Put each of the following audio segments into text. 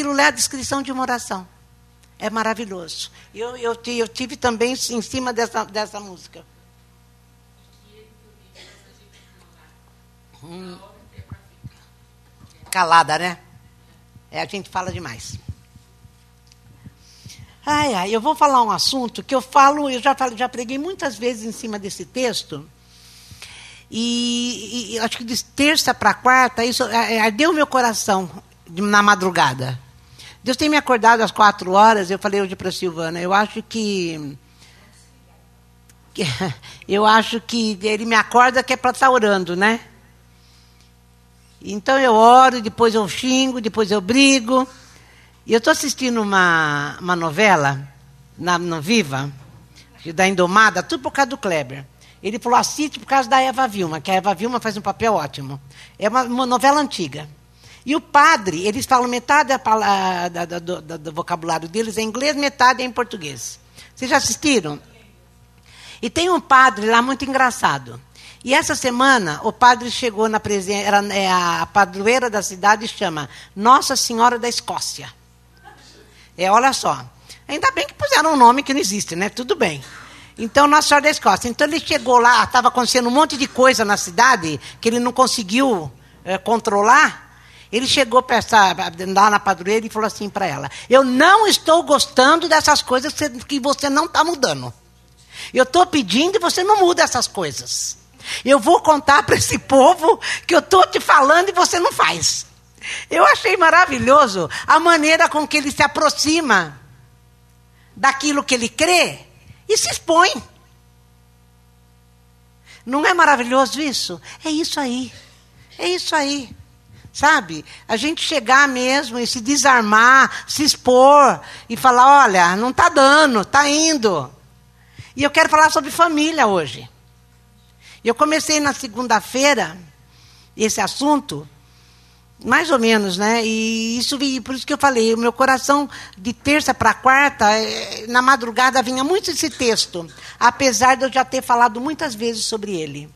aquilo lá é a descrição de uma oração. É maravilhoso. Eu, eu, eu tive também em cima dessa, dessa música. Hum. Calada, né? É, a gente fala demais. Ai, ai, eu vou falar um assunto que eu falo, eu já, falo, já preguei muitas vezes em cima desse texto. E, e acho que de terça para quarta, isso é, é, ardeu meu coração na madrugada. Deus tem me acordado às quatro horas, eu falei hoje para a Silvana, eu acho que, que, Eu acho que ele me acorda que é para estar tá orando, né? Então eu oro, depois eu xingo, depois eu brigo. E eu estou assistindo uma, uma novela na, no Viva, da Indomada, tudo por causa do Kleber. Ele falou, assiste por causa da Eva Vilma, que a Eva Vilma faz um papel ótimo. É uma, uma novela antiga. E o padre, eles falam metade da, da, do, do, vocabulário deles é em inglês, metade é em português. Vocês já assistiram? E tem um padre lá muito engraçado. E essa semana o padre chegou na presença, era é a padroeira da cidade chama Nossa Senhora da Escócia. É, olha só. Ainda bem que puseram um nome que não existe, né? Tudo bem. Então, Nossa Senhora da Escócia. Então ele chegou lá, estava acontecendo um monte de coisa na cidade que ele não conseguiu é, controlar. Ele chegou para essa, lá na padroeira e falou assim para ela: Eu não estou gostando dessas coisas que você não está mudando. Eu estou pedindo e você não muda essas coisas. Eu vou contar para esse povo que eu estou te falando e você não faz. Eu achei maravilhoso a maneira com que ele se aproxima daquilo que ele crê e se expõe. Não é maravilhoso isso? É isso aí. É isso aí. Sabe? A gente chegar mesmo e se desarmar, se expor e falar: olha, não está dando, está indo. E eu quero falar sobre família hoje. Eu comecei na segunda-feira esse assunto, mais ou menos, né? E isso por isso que eu falei, o meu coração de terça para quarta, eh, na madrugada vinha muito esse texto, apesar de eu já ter falado muitas vezes sobre ele.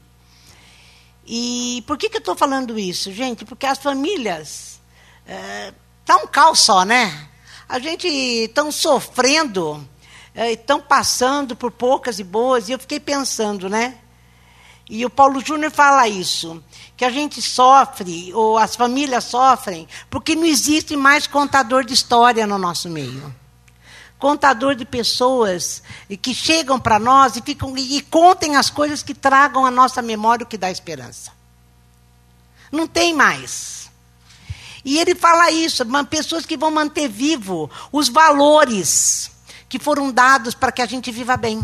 E por que, que eu estou falando isso, gente? Porque as famílias. Está é, um caos só, né? A gente estão sofrendo, estão é, passando por poucas e boas, e eu fiquei pensando, né? E o Paulo Júnior fala isso, que a gente sofre, ou as famílias sofrem, porque não existe mais contador de história no nosso meio contador de pessoas que chegam para nós e, ficam, e contem as coisas que tragam à nossa memória o que dá esperança. Não tem mais. E ele fala isso, pessoas que vão manter vivo os valores que foram dados para que a gente viva bem.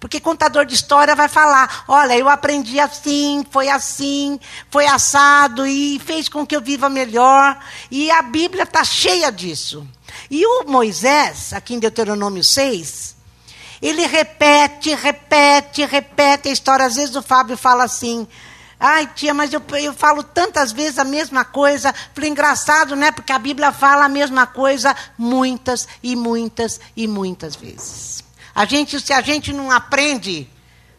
Porque contador de história vai falar: olha, eu aprendi assim, foi assim, foi assado e fez com que eu viva melhor. E a Bíblia está cheia disso. E o Moisés, aqui em Deuteronômio 6, ele repete, repete, repete a história. Às vezes o Fábio fala assim. Ai, tia, mas eu, eu falo tantas vezes a mesma coisa. Falei, engraçado, né? Porque a Bíblia fala a mesma coisa muitas e muitas e muitas vezes. A gente, se a gente não aprende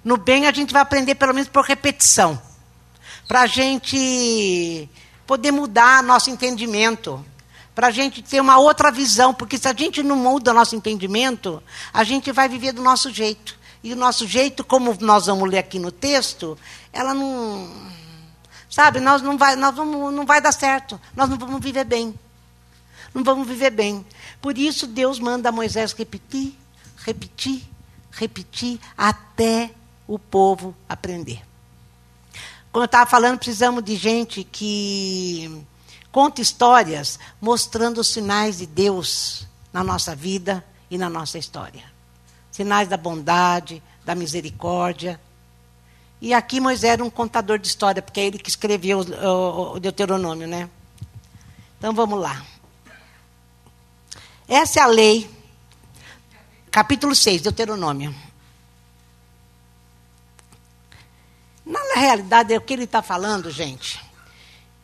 no bem, a gente vai aprender pelo menos por repetição. Para a gente poder mudar nosso entendimento para a gente ter uma outra visão, porque se a gente não muda nosso entendimento, a gente vai viver do nosso jeito. E o nosso jeito, como nós vamos ler aqui no texto, ela não. Sabe, nós não vai, nós vamos, não vai dar certo. Nós não vamos viver bem. Não vamos viver bem. Por isso Deus manda Moisés repetir, repetir, repetir, até o povo aprender. Como eu estava falando, precisamos de gente que Conta histórias mostrando os sinais de Deus na nossa vida e na nossa história. Sinais da bondade, da misericórdia. E aqui Moisés era um contador de história, porque é ele que escreveu o, Deuteronômio, né? Então vamos lá. Essa é a lei, capítulo 6, Deuteronômio. Na realidade, é o que ele está falando, gente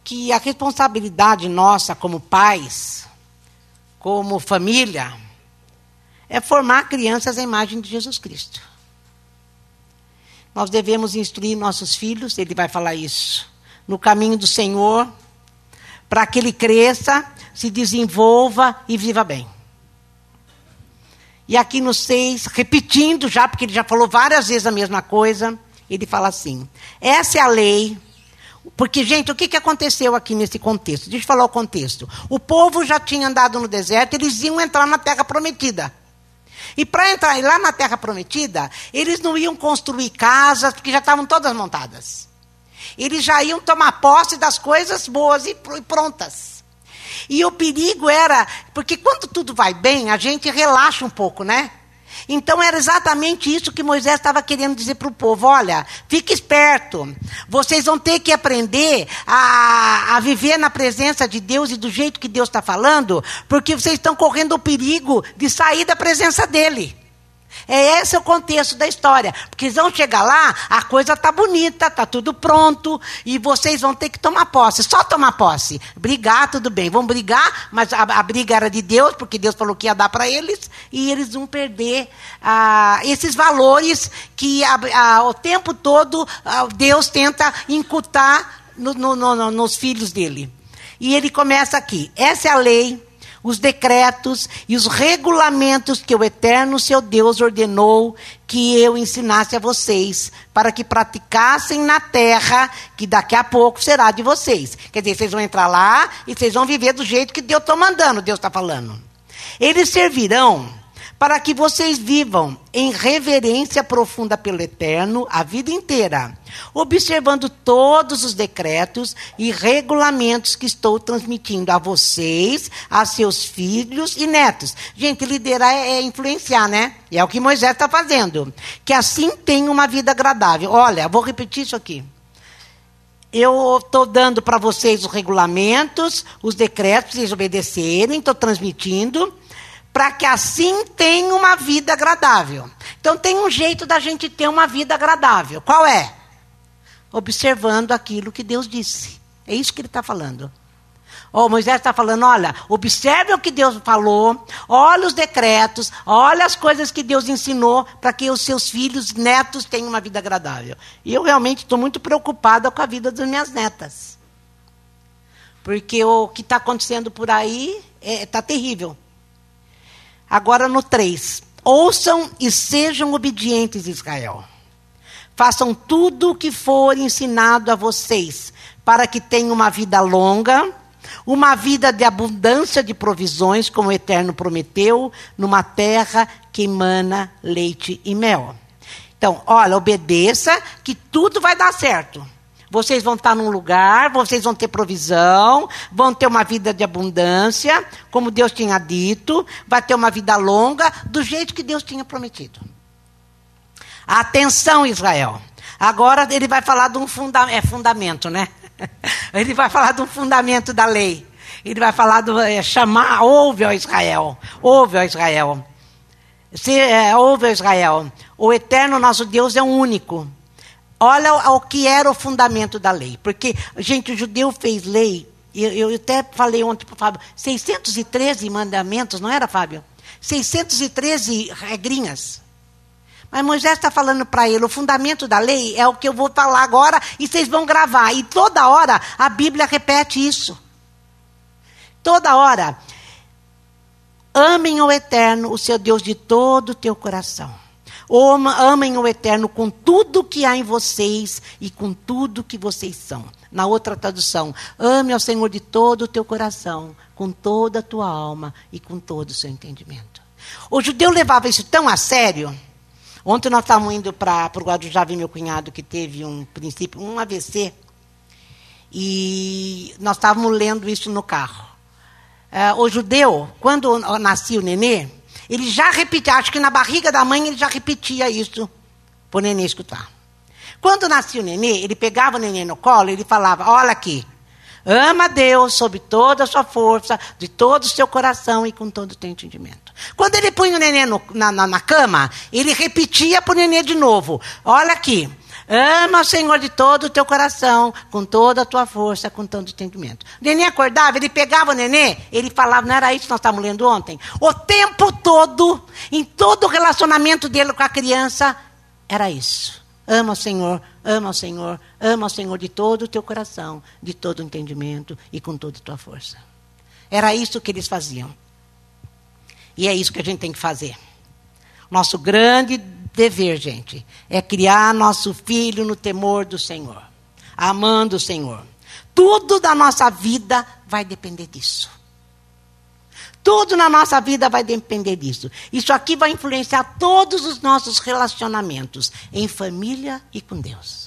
que a responsabilidade nossa como pais, como família, é formar crianças à imagem de Jesus Cristo. Nós devemos instruir nossos filhos, ele vai falar isso, no caminho do Senhor, para que ele cresça, se desenvolva e viva bem. E aqui no 6, repetindo já, porque ele já falou várias vezes a mesma coisa, ele fala assim: essa é a lei. Porque, gente, o que, que aconteceu aqui nesse contexto? Deixa eu falar o contexto. O povo já tinha andado no deserto, eles iam entrar na terra prometida. E para entrar lá na terra prometida, eles não iam construir casas, porque já estavam todas montadas. Eles já iam tomar posse das coisas boas e prontas. E o perigo era, porque quando tudo vai bem, a gente relaxa um pouco, né? Então era exatamente isso que Moisés estava querendo dizer para o povo: olha, fique esperto, vocês vão ter que aprender a, a viver na presença de Deus e do jeito que Deus está falando, porque vocês estão correndo o perigo de sair da presença dEle. É esse o contexto da história. Porque eles vão chegar lá, a coisa está bonita, está tudo pronto, e vocês vão ter que tomar posse. Só tomar posse. Brigar, tudo bem. Vão brigar, mas a, a briga era de Deus, porque Deus falou que ia dar para eles, e eles vão perder ah, esses valores que a, o tempo todo ah, Deus tenta incutar no, no, no, nos filhos dele. E ele começa aqui. Essa é a lei os decretos e os regulamentos que o eterno seu Deus ordenou que eu ensinasse a vocês, para que praticassem na terra, que daqui a pouco será de vocês. Quer dizer, vocês vão entrar lá e vocês vão viver do jeito que Deus está mandando, Deus está falando. Eles servirão para que vocês vivam em reverência profunda pelo Eterno a vida inteira, observando todos os decretos e regulamentos que estou transmitindo a vocês, a seus filhos e netos. Gente, liderar é, é influenciar, né? E é o que Moisés está fazendo. Que assim tenham uma vida agradável. Olha, vou repetir isso aqui. Eu estou dando para vocês os regulamentos, os decretos, vocês obedecerem, estou transmitindo para que assim tenha uma vida agradável. Então tem um jeito da gente ter uma vida agradável. Qual é? Observando aquilo que Deus disse. É isso que ele está falando. Oh, Moisés está falando: olha, observe o que Deus falou, olha os decretos, olha as coisas que Deus ensinou para que os seus filhos, netos tenham uma vida agradável. E eu realmente estou muito preocupada com a vida das minhas netas. Porque o que está acontecendo por aí está é, tá terrível. Agora no 3. Ouçam e sejam obedientes, Israel. Façam tudo o que for ensinado a vocês, para que tenham uma vida longa, uma vida de abundância de provisões, como o Eterno prometeu, numa terra que emana leite e mel. Então, olha, obedeça, que tudo vai dar certo. Vocês vão estar num lugar, vocês vão ter provisão, vão ter uma vida de abundância, como Deus tinha dito, vai ter uma vida longa, do jeito que Deus tinha prometido. Atenção, Israel. Agora ele vai falar de um funda é, fundamento, né? Ele vai falar de um fundamento da lei. Ele vai falar do é, chamar, ouve ao Israel, ouve ao Israel. Se, é, ouve ao Israel. O eterno nosso Deus é único. Olha o que era o fundamento da lei. Porque, gente, o judeu fez lei, eu, eu até falei ontem para o Fábio, 613 mandamentos, não era, Fábio? 613 regrinhas. Mas Moisés está falando para ele: o fundamento da lei é o que eu vou falar agora e vocês vão gravar. E toda hora a Bíblia repete isso. Toda hora. Amem o Eterno, o seu Deus, de todo o teu coração Amem o Eterno com tudo que há em vocês e com tudo que vocês são. Na outra tradução, ame ao Senhor de todo o teu coração, com toda a tua alma e com todo o seu entendimento. O judeu levava isso tão a sério. Ontem nós estávamos indo para o Guarujá ver meu cunhado que teve um princípio, um AVC. E nós estávamos lendo isso no carro. Uh, o judeu, quando nascia o nenê, ele já repetia, acho que na barriga da mãe ele já repetia isso para o nenê escutar. Quando nascia o nenê, ele pegava o nenê no colo e ele falava: Olha aqui, ama Deus sob toda a sua força, de todo o seu coração e com todo o teu entendimento. Quando ele punha o nenê no, na, na, na cama, ele repetia para o nenê de novo: Olha aqui, Ama o Senhor de todo o teu coração, com toda a tua força, com todo o entendimento. O neném acordava, ele pegava o neném, ele falava, não era isso que nós estávamos lendo ontem? O tempo todo, em todo o relacionamento dele com a criança, era isso. Ama o Senhor, ama o Senhor, ama o Senhor de todo o teu coração, de todo o entendimento e com toda a tua força. Era isso que eles faziam. E é isso que a gente tem que fazer. Nosso grande dever, gente, é criar nosso filho no temor do Senhor, amando o Senhor. Tudo da nossa vida vai depender disso. Tudo na nossa vida vai depender disso. Isso aqui vai influenciar todos os nossos relacionamentos em família e com Deus.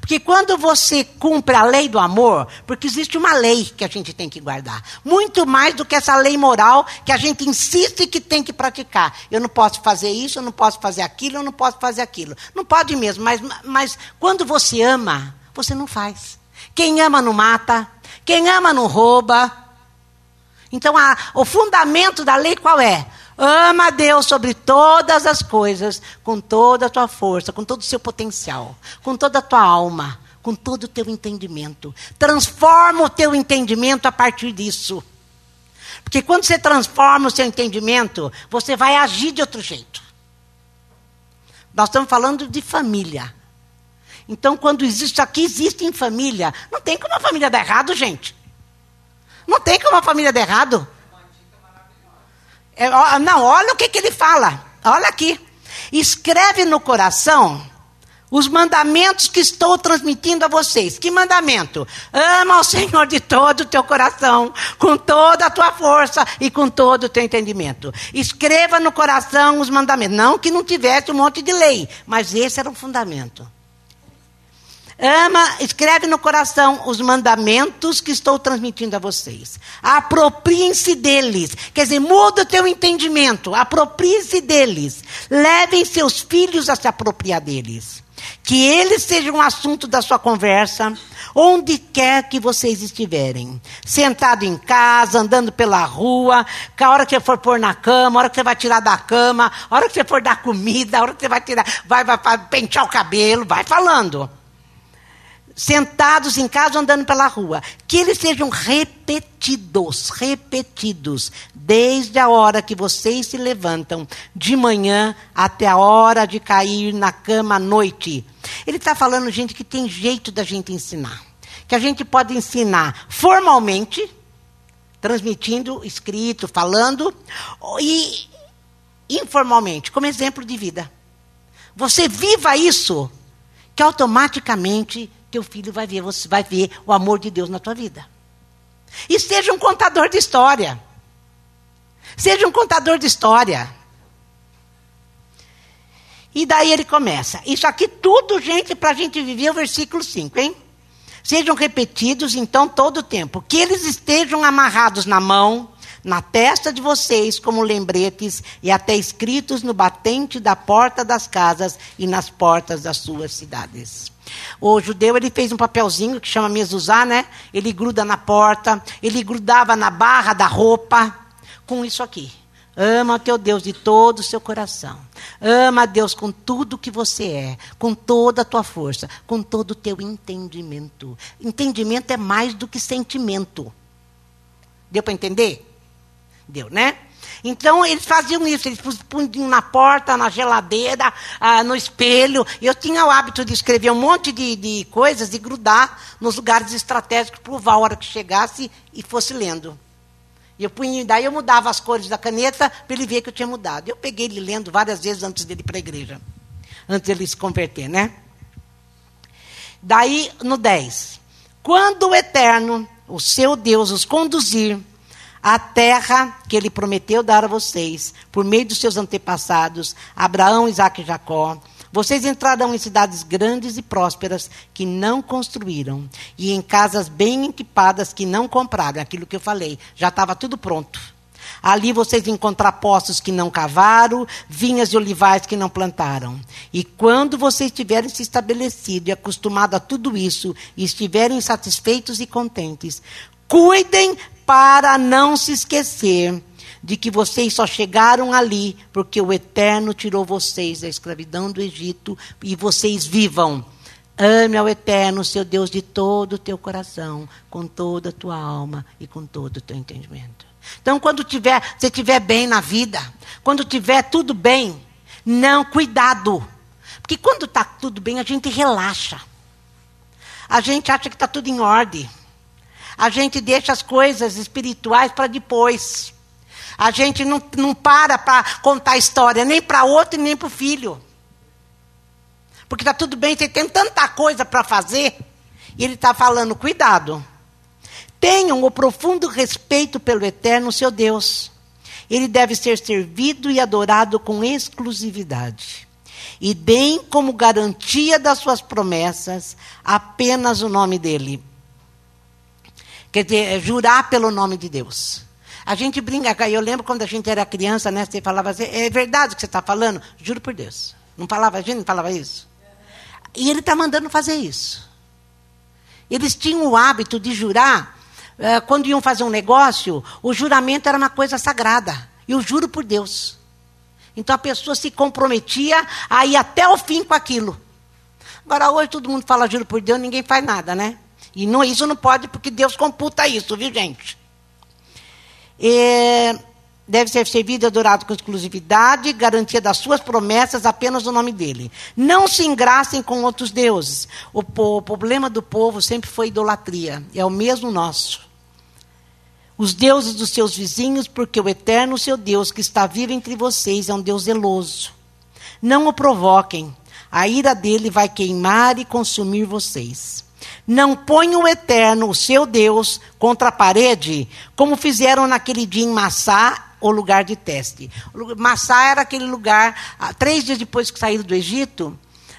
Porque quando você cumpre a lei do amor, porque existe uma lei que a gente tem que guardar, muito mais do que essa lei moral que a gente insiste que tem que praticar. Eu não posso fazer isso, eu não posso fazer aquilo, eu não posso fazer aquilo. Não pode mesmo, mas, mas quando você ama, você não faz. Quem ama não mata, quem ama não rouba, então, a, o fundamento da lei qual é? Ama a Deus sobre todas as coisas, com toda a tua força, com todo o seu potencial, com toda a tua alma, com todo o teu entendimento. Transforma o teu entendimento a partir disso. Porque quando você transforma o seu entendimento, você vai agir de outro jeito. Nós estamos falando de família. Então, quando existe aqui, existe em família. Não tem como a família dar errado, gente. Não tem como a família dar errado. É, não, olha o que, que ele fala. Olha aqui. Escreve no coração os mandamentos que estou transmitindo a vocês. Que mandamento? Ama o Senhor de todo o teu coração, com toda a tua força e com todo o teu entendimento. Escreva no coração os mandamentos. Não que não tivesse um monte de lei, mas esse era o fundamento. Ama, escreve no coração os mandamentos que estou transmitindo a vocês. Apropriem-se deles. Quer dizer, muda o teu entendimento. Apropriem-se deles. Levem seus filhos a se apropriar deles. Que eles sejam um assunto da sua conversa, onde quer que vocês estiverem. Sentado em casa, andando pela rua, a hora que você for pôr na cama, a hora que você vai tirar da cama, a hora que você for dar comida, a hora que você vai tirar, vai, vai, vai pentear o cabelo, vai falando sentados em casa andando pela rua, que eles sejam repetidos, repetidos, desde a hora que vocês se levantam de manhã até a hora de cair na cama à noite. Ele está falando, gente, que tem jeito da gente ensinar. Que a gente pode ensinar formalmente, transmitindo, escrito, falando, e informalmente, como exemplo de vida. Você viva isso, que automaticamente teu filho vai ver, você vai ver o amor de Deus na tua vida. E seja um contador de história. Seja um contador de história. E daí ele começa. Isso aqui tudo, gente, para a gente viver o versículo 5, hein? Sejam repetidos, então, todo o tempo. Que eles estejam amarrados na mão, na testa de vocês, como lembretes, e até escritos no batente da porta das casas e nas portas das suas cidades. O judeu ele fez um papelzinho que chama mezuzá, né? Ele gruda na porta, ele grudava na barra da roupa com isso aqui. Ama o teu Deus de todo o seu coração. Ama a Deus com tudo que você é, com toda a tua força, com todo o teu entendimento. Entendimento é mais do que sentimento. Deu para entender? Deu, né? Então, eles faziam isso, eles punham na porta, na geladeira, ah, no espelho. Eu tinha o hábito de escrever um monte de, de coisas e grudar nos lugares estratégicos para a hora que chegasse e fosse lendo. Eu punha, daí eu mudava as cores da caneta para ele ver que eu tinha mudado. Eu peguei ele lendo várias vezes antes dele ir para a igreja. Antes dele se converter, né? Daí, no 10. Quando o Eterno, o seu Deus, os conduzir a terra que ele prometeu dar a vocês, por meio dos seus antepassados, Abraão, Isaac e Jacó. Vocês entrarão em cidades grandes e prósperas que não construíram, e em casas bem equipadas que não compraram. Aquilo que eu falei, já estava tudo pronto. Ali vocês encontrar poços que não cavaram, vinhas e olivais que não plantaram. E quando vocês tiverem se estabelecido e acostumado a tudo isso, e estiverem satisfeitos e contentes, cuidem para não se esquecer de que vocês só chegaram ali porque o Eterno tirou vocês da escravidão do Egito e vocês vivam. Ame ao Eterno, seu Deus, de todo o teu coração, com toda a tua alma e com todo o teu entendimento. Então, quando tiver, você estiver bem na vida, quando tiver tudo bem, não, cuidado. Porque que quando está tudo bem, a gente relaxa. A gente acha que está tudo em ordem. A gente deixa as coisas espirituais para depois. A gente não, não para para contar história, nem para outro nem para o filho. Porque está tudo bem, você tem tanta coisa para fazer. E ele está falando, cuidado. Tenham o profundo respeito pelo eterno seu Deus. Ele deve ser servido e adorado com exclusividade. E deem como garantia das suas promessas apenas o nome dele. Quer dizer, é jurar pelo nome de Deus. A gente brinca, eu lembro quando a gente era criança, né? Você falava assim, é verdade o que você está falando? Juro por Deus. Não falava, a gente não falava isso? E ele está mandando fazer isso. Eles tinham o hábito de jurar, eh, quando iam fazer um negócio, o juramento era uma coisa sagrada. Eu juro por Deus. Então a pessoa se comprometia a ir até o fim com aquilo. Agora, hoje todo mundo fala juro por Deus, ninguém faz nada, né? E não, isso não pode, porque Deus computa isso, viu, gente? É, deve ser servido e adorado com exclusividade, garantia das suas promessas apenas o nome dele. Não se engracem com outros deuses. O, o problema do povo sempre foi idolatria, é o mesmo nosso. Os deuses dos seus vizinhos, porque o eterno seu Deus que está vivo entre vocês é um Deus zeloso. Não o provoquem, a ira dele vai queimar e consumir vocês. Não ponham o eterno, o seu Deus, contra a parede, como fizeram naquele dia em Massá, o lugar de teste. Massá era aquele lugar, ah, três dias depois que saíram do Egito,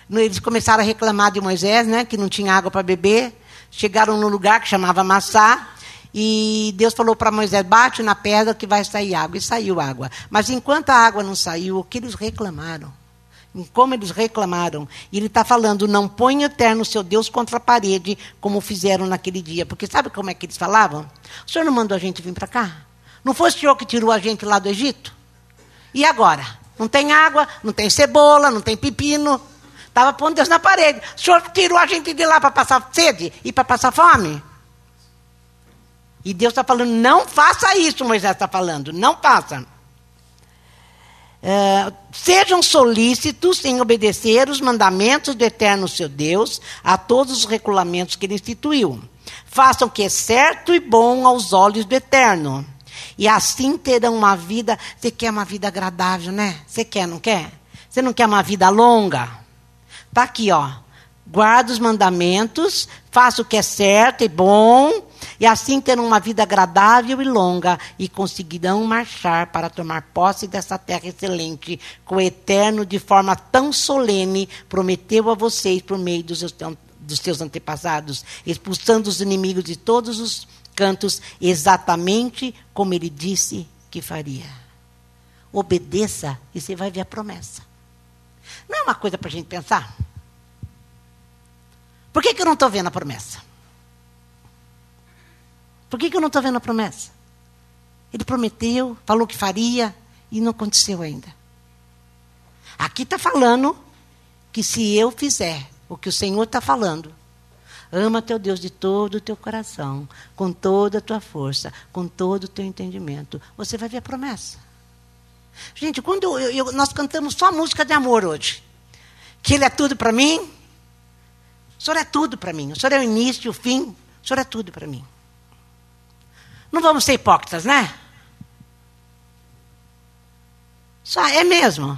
eles começaram a reclamar de Moisés, né, que não tinha água para beber. Chegaram no lugar que chamava Massá, e Deus falou para Moisés: bate na pedra que vai sair água. E saiu água. Mas enquanto a água não saiu, o que eles reclamaram? Como eles reclamaram. E ele está falando: não põe eterno seu Deus contra a parede, como fizeram naquele dia. Porque sabe como é que eles falavam? O senhor não mandou a gente vir para cá? Não foi o senhor que tirou a gente lá do Egito? E agora? Não tem água, não tem cebola, não tem pepino. Estava pondo Deus na parede. O senhor tirou a gente de lá para passar sede e para passar fome? E Deus está falando: não faça isso, Moisés está falando, não faça. Uh, sejam solícitos em obedecer os mandamentos do eterno seu Deus, a todos os regulamentos que ele instituiu. Façam o que é certo e bom aos olhos do eterno. E assim terão uma vida. Você quer uma vida agradável, né? Você quer, não quer? Você não quer uma vida longa? Está aqui, ó. Guarda os mandamentos, faça o que é certo e bom, e assim terão uma vida agradável e longa, e conseguirão marchar para tomar posse dessa terra excelente, que o Eterno, de forma tão solene, prometeu a vocês por meio dos seus, dos seus antepassados, expulsando os inimigos de todos os cantos, exatamente como ele disse que faria. Obedeça e você vai ver a promessa. Não é uma coisa para a gente pensar? Por que, que eu não estou vendo a promessa? Por que, que eu não estou vendo a promessa? Ele prometeu, falou que faria e não aconteceu ainda. Aqui está falando que se eu fizer o que o Senhor está falando, ama teu Deus de todo o teu coração, com toda a tua força, com todo o teu entendimento, você vai ver a promessa. Gente, quando eu, eu, nós cantamos só música de amor hoje, que Ele é tudo para mim, o Senhor é tudo para mim. O Senhor é o início o fim. O Senhor é tudo para mim. Não vamos ser hipócritas, né? Só é mesmo.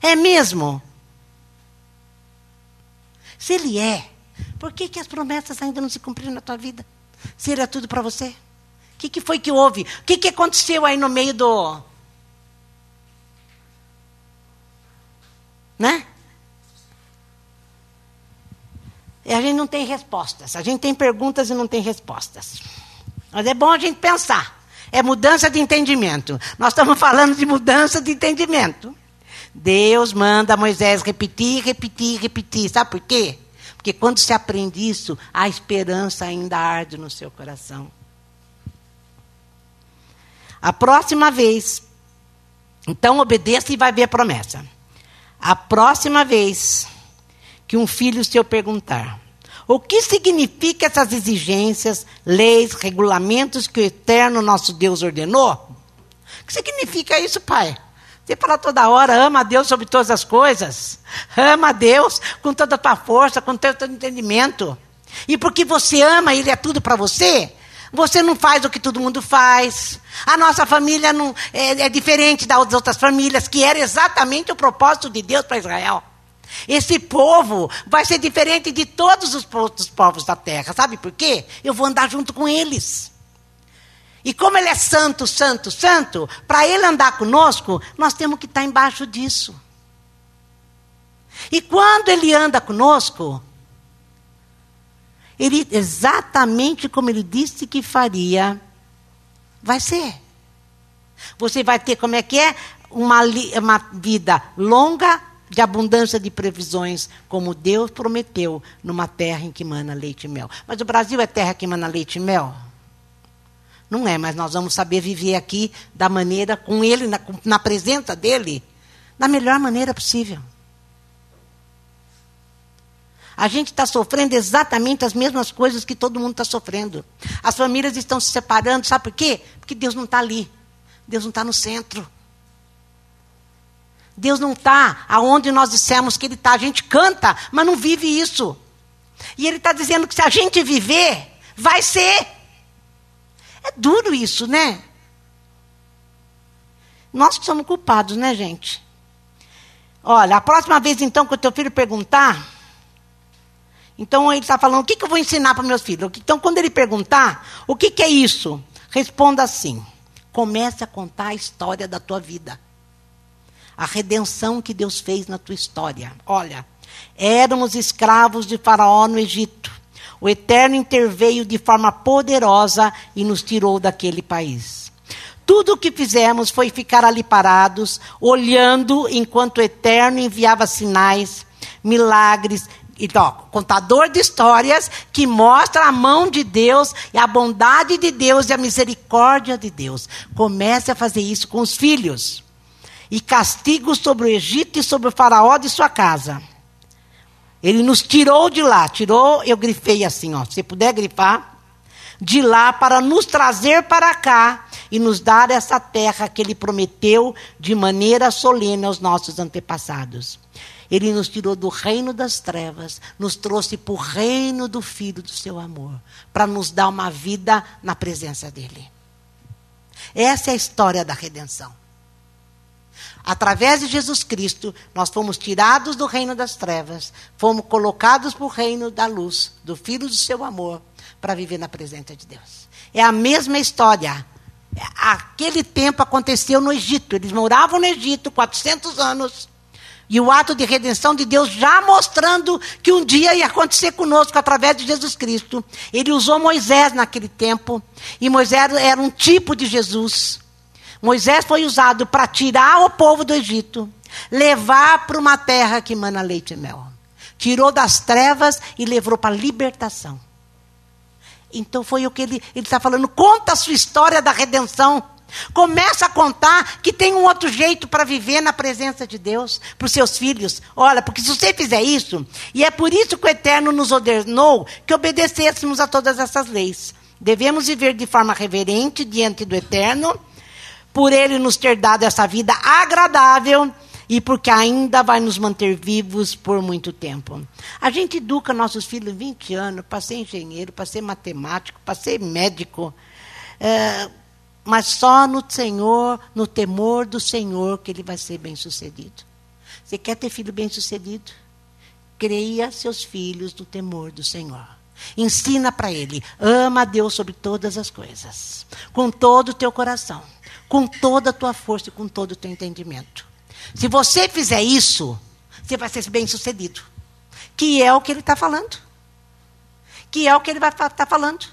É mesmo. Se ele é, por que, que as promessas ainda não se cumpriram na tua vida? Se tudo para você? O que, que foi que houve? O que, que aconteceu aí no meio do. Né? E a gente não tem respostas. A gente tem perguntas e não tem respostas. Mas é bom a gente pensar. É mudança de entendimento. Nós estamos falando de mudança de entendimento. Deus manda Moisés repetir, repetir, repetir. Sabe por quê? Porque quando se aprende isso, a esperança ainda arde no seu coração. A próxima vez, então obedeça e vai ver a promessa. A próxima vez que um filho seu perguntar: o que significa essas exigências, leis, regulamentos que o eterno nosso Deus ordenou? O que significa isso, pai? Você fala toda hora, ama a Deus sobre todas as coisas. Ama a Deus com toda a tua força, com todo o teu entendimento. E porque você ama, Ele é tudo para você, você não faz o que todo mundo faz. A nossa família não, é, é diferente das outras famílias, que era exatamente o propósito de Deus para Israel. Esse povo vai ser diferente de todos os outros povos da terra. Sabe por quê? Eu vou andar junto com eles. E como ele é santo, santo, santo, para ele andar conosco, nós temos que estar embaixo disso. E quando ele anda conosco, ele exatamente como ele disse que faria, vai ser. Você vai ter como é que é uma, uma vida longa de abundância de previsões, como Deus prometeu numa terra em que mana leite e mel. Mas o Brasil é terra que mana leite e mel? Não é, mas nós vamos saber viver aqui da maneira, com Ele, na, na presença dEle, da melhor maneira possível. A gente está sofrendo exatamente as mesmas coisas que todo mundo está sofrendo. As famílias estão se separando, sabe por quê? Porque Deus não está ali. Deus não está no centro. Deus não está aonde nós dissemos que Ele está. A gente canta, mas não vive isso. E Ele está dizendo que se a gente viver, vai ser. É duro isso, né? Nós que somos culpados, né, gente? Olha, a próxima vez então que o teu filho perguntar, então ele está falando, o que, que eu vou ensinar para meus filhos? Então, quando ele perguntar, o que, que é isso? Responda assim: comece a contar a história da tua vida. A redenção que Deus fez na tua história. Olha, éramos escravos de Faraó no Egito. O Eterno interveio de forma poderosa e nos tirou daquele país. Tudo o que fizemos foi ficar ali parados, olhando enquanto o Eterno enviava sinais, milagres então, contador de histórias que mostra a mão de Deus e a bondade de Deus e a misericórdia de Deus. Comece a fazer isso com os filhos. E castigo sobre o Egito e sobre o faraó de sua casa. Ele nos tirou de lá, tirou, eu grifei assim, ó, se puder grifar, de lá para nos trazer para cá e nos dar essa terra que ele prometeu de maneira solene aos nossos antepassados. Ele nos tirou do reino das trevas, nos trouxe para o reino do Filho do seu amor, para nos dar uma vida na presença dele. Essa é a história da redenção. Através de Jesus Cristo, nós fomos tirados do reino das trevas, fomos colocados para o reino da luz, do Filho do seu amor, para viver na presença de Deus. É a mesma história. Aquele tempo aconteceu no Egito. Eles moravam no Egito 400 anos. E o ato de redenção de Deus já mostrando que um dia ia acontecer conosco através de Jesus Cristo. Ele usou Moisés naquele tempo. E Moisés era um tipo de Jesus. Moisés foi usado para tirar o povo do Egito, levar para uma terra que mana leite e mel. Tirou das trevas e levou para a libertação. Então foi o que ele está falando. Conta a sua história da redenção. Começa a contar que tem um outro jeito para viver na presença de Deus para os seus filhos. Olha, porque se você fizer isso, e é por isso que o Eterno nos ordenou que obedecêssemos a todas essas leis. Devemos viver de forma reverente diante do Eterno, por Ele nos ter dado essa vida agradável e porque ainda vai nos manter vivos por muito tempo. A gente educa nossos filhos 20 anos para ser engenheiro, para ser matemático, para ser médico. É, mas só no Senhor, no temor do Senhor, que ele vai ser bem sucedido. Você quer ter filho bem sucedido? Creia seus filhos no temor do Senhor. Ensina para ele, ama a Deus sobre todas as coisas, com todo o teu coração, com toda a tua força e com todo o teu entendimento. Se você fizer isso, você vai ser bem sucedido. Que é o que ele está falando. Que é o que ele vai estar tá falando.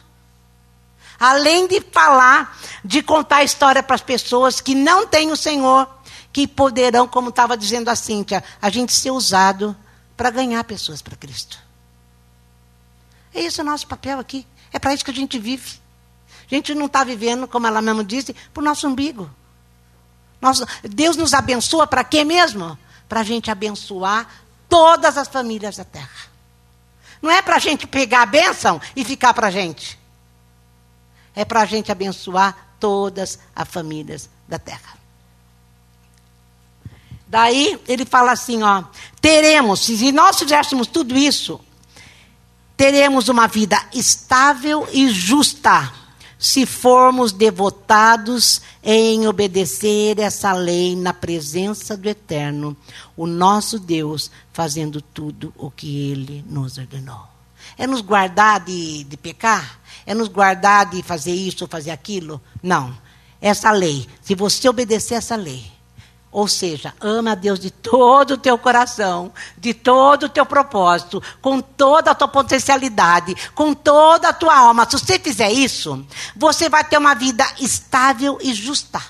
Além de falar, de contar a história para as pessoas que não têm o Senhor, que poderão, como estava dizendo a Cíntia, a gente ser usado para ganhar pessoas para Cristo. É esse o nosso papel aqui. É para isso que a gente vive. A gente não está vivendo, como ela mesmo disse, para o nosso umbigo. Nosso, Deus nos abençoa para quê mesmo? Para a gente abençoar todas as famílias da terra. Não é para a gente pegar a bênção e ficar para a gente é para a gente abençoar todas as famílias da terra. Daí ele fala assim, ó, teremos, se nós fizéssemos tudo isso, teremos uma vida estável e justa, se formos devotados em obedecer essa lei na presença do Eterno, o nosso Deus, fazendo tudo o que ele nos ordenou. É nos guardar de, de pecar? É nos guardar de fazer isso ou fazer aquilo? Não. Essa lei, se você obedecer essa lei, ou seja, ama a Deus de todo o teu coração, de todo o teu propósito, com toda a tua potencialidade, com toda a tua alma. Se você fizer isso, você vai ter uma vida estável e justa.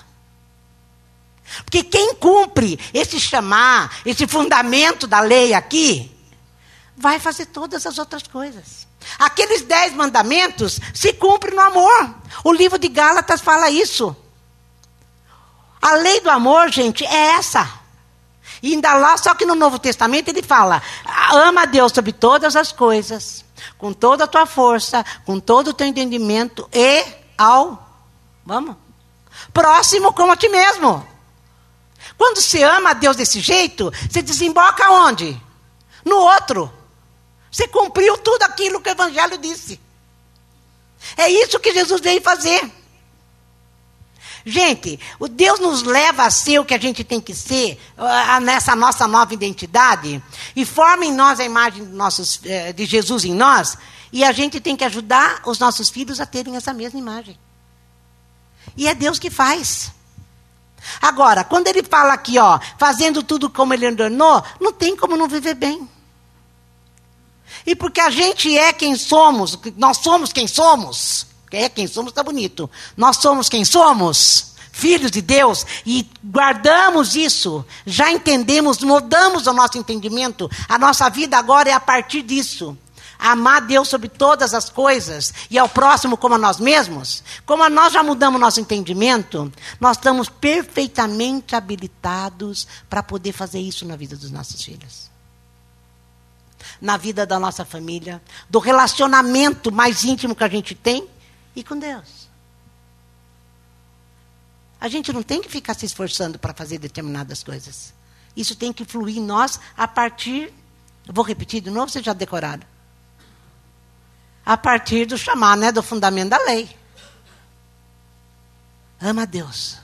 Porque quem cumpre esse chamar, esse fundamento da lei aqui, vai fazer todas as outras coisas. Aqueles dez mandamentos se cumprem no amor. O livro de Gálatas fala isso. A lei do amor, gente, é essa. E ainda lá, só que no Novo Testamento ele fala: ama a Deus sobre todas as coisas, com toda a tua força, com todo o teu entendimento e ao, vamos, próximo como a ti mesmo. Quando você ama a Deus desse jeito, você desemboca onde? No outro. Você cumpriu tudo aquilo que o Evangelho disse. É isso que Jesus veio fazer. Gente, o Deus nos leva a ser o que a gente tem que ser, nessa nossa nova identidade, e forma em nós a imagem de, nossos, eh, de Jesus em nós, e a gente tem que ajudar os nossos filhos a terem essa mesma imagem. E é Deus que faz. Agora, quando ele fala aqui, ó, fazendo tudo como ele ordenou, não tem como não viver bem. E porque a gente é quem somos, nós somos quem somos. É quem somos, está bonito. Nós somos quem somos, filhos de Deus, e guardamos isso, já entendemos, mudamos o nosso entendimento, a nossa vida agora é a partir disso. Amar Deus sobre todas as coisas e ao próximo como a nós mesmos, como nós já mudamos nosso entendimento, nós estamos perfeitamente habilitados para poder fazer isso na vida dos nossos filhos na vida da nossa família, do relacionamento mais íntimo que a gente tem e com Deus. A gente não tem que ficar se esforçando para fazer determinadas coisas. Isso tem que fluir em nós a partir. Vou repetir de novo, vocês já decoraram. A partir do chamar, né, do fundamento da lei. Ama a Deus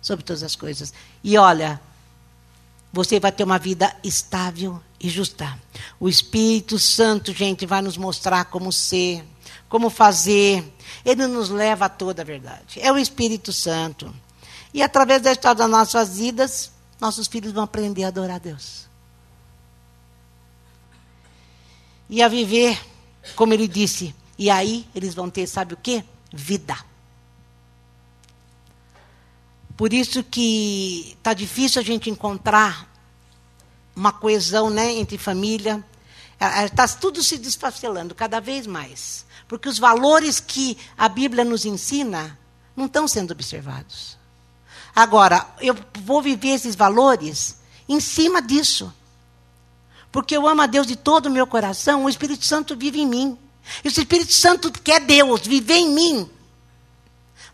sobre todas as coisas. E olha, você vai ter uma vida estável e justa. O Espírito Santo, gente, vai nos mostrar como ser, como fazer, ele nos leva a toda a verdade. É o Espírito Santo. E através da história das nossas vidas, nossos filhos vão aprender a adorar a Deus. E a viver, como ele disse. E aí eles vão ter, sabe o quê? Vida. Por isso que está difícil a gente encontrar uma coesão né, entre família. Está tudo se desfacelando cada vez mais. Porque os valores que a Bíblia nos ensina não estão sendo observados. Agora, eu vou viver esses valores em cima disso. Porque eu amo a Deus de todo o meu coração, o Espírito Santo vive em mim. E o Espírito Santo quer Deus viver em mim.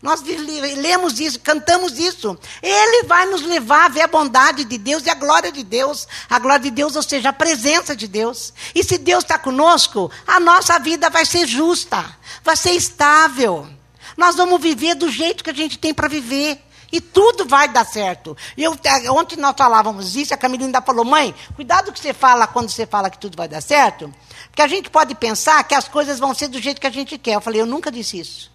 Nós lemos isso, cantamos isso. Ele vai nos levar a ver a bondade de Deus e a glória de Deus. A glória de Deus, ou seja, a presença de Deus. E se Deus está conosco, a nossa vida vai ser justa, vai ser estável. Nós vamos viver do jeito que a gente tem para viver. E tudo vai dar certo. Eu, ontem nós falávamos isso, a Camila ainda falou, mãe, cuidado que você fala quando você fala que tudo vai dar certo. Porque a gente pode pensar que as coisas vão ser do jeito que a gente quer. Eu falei, eu nunca disse isso.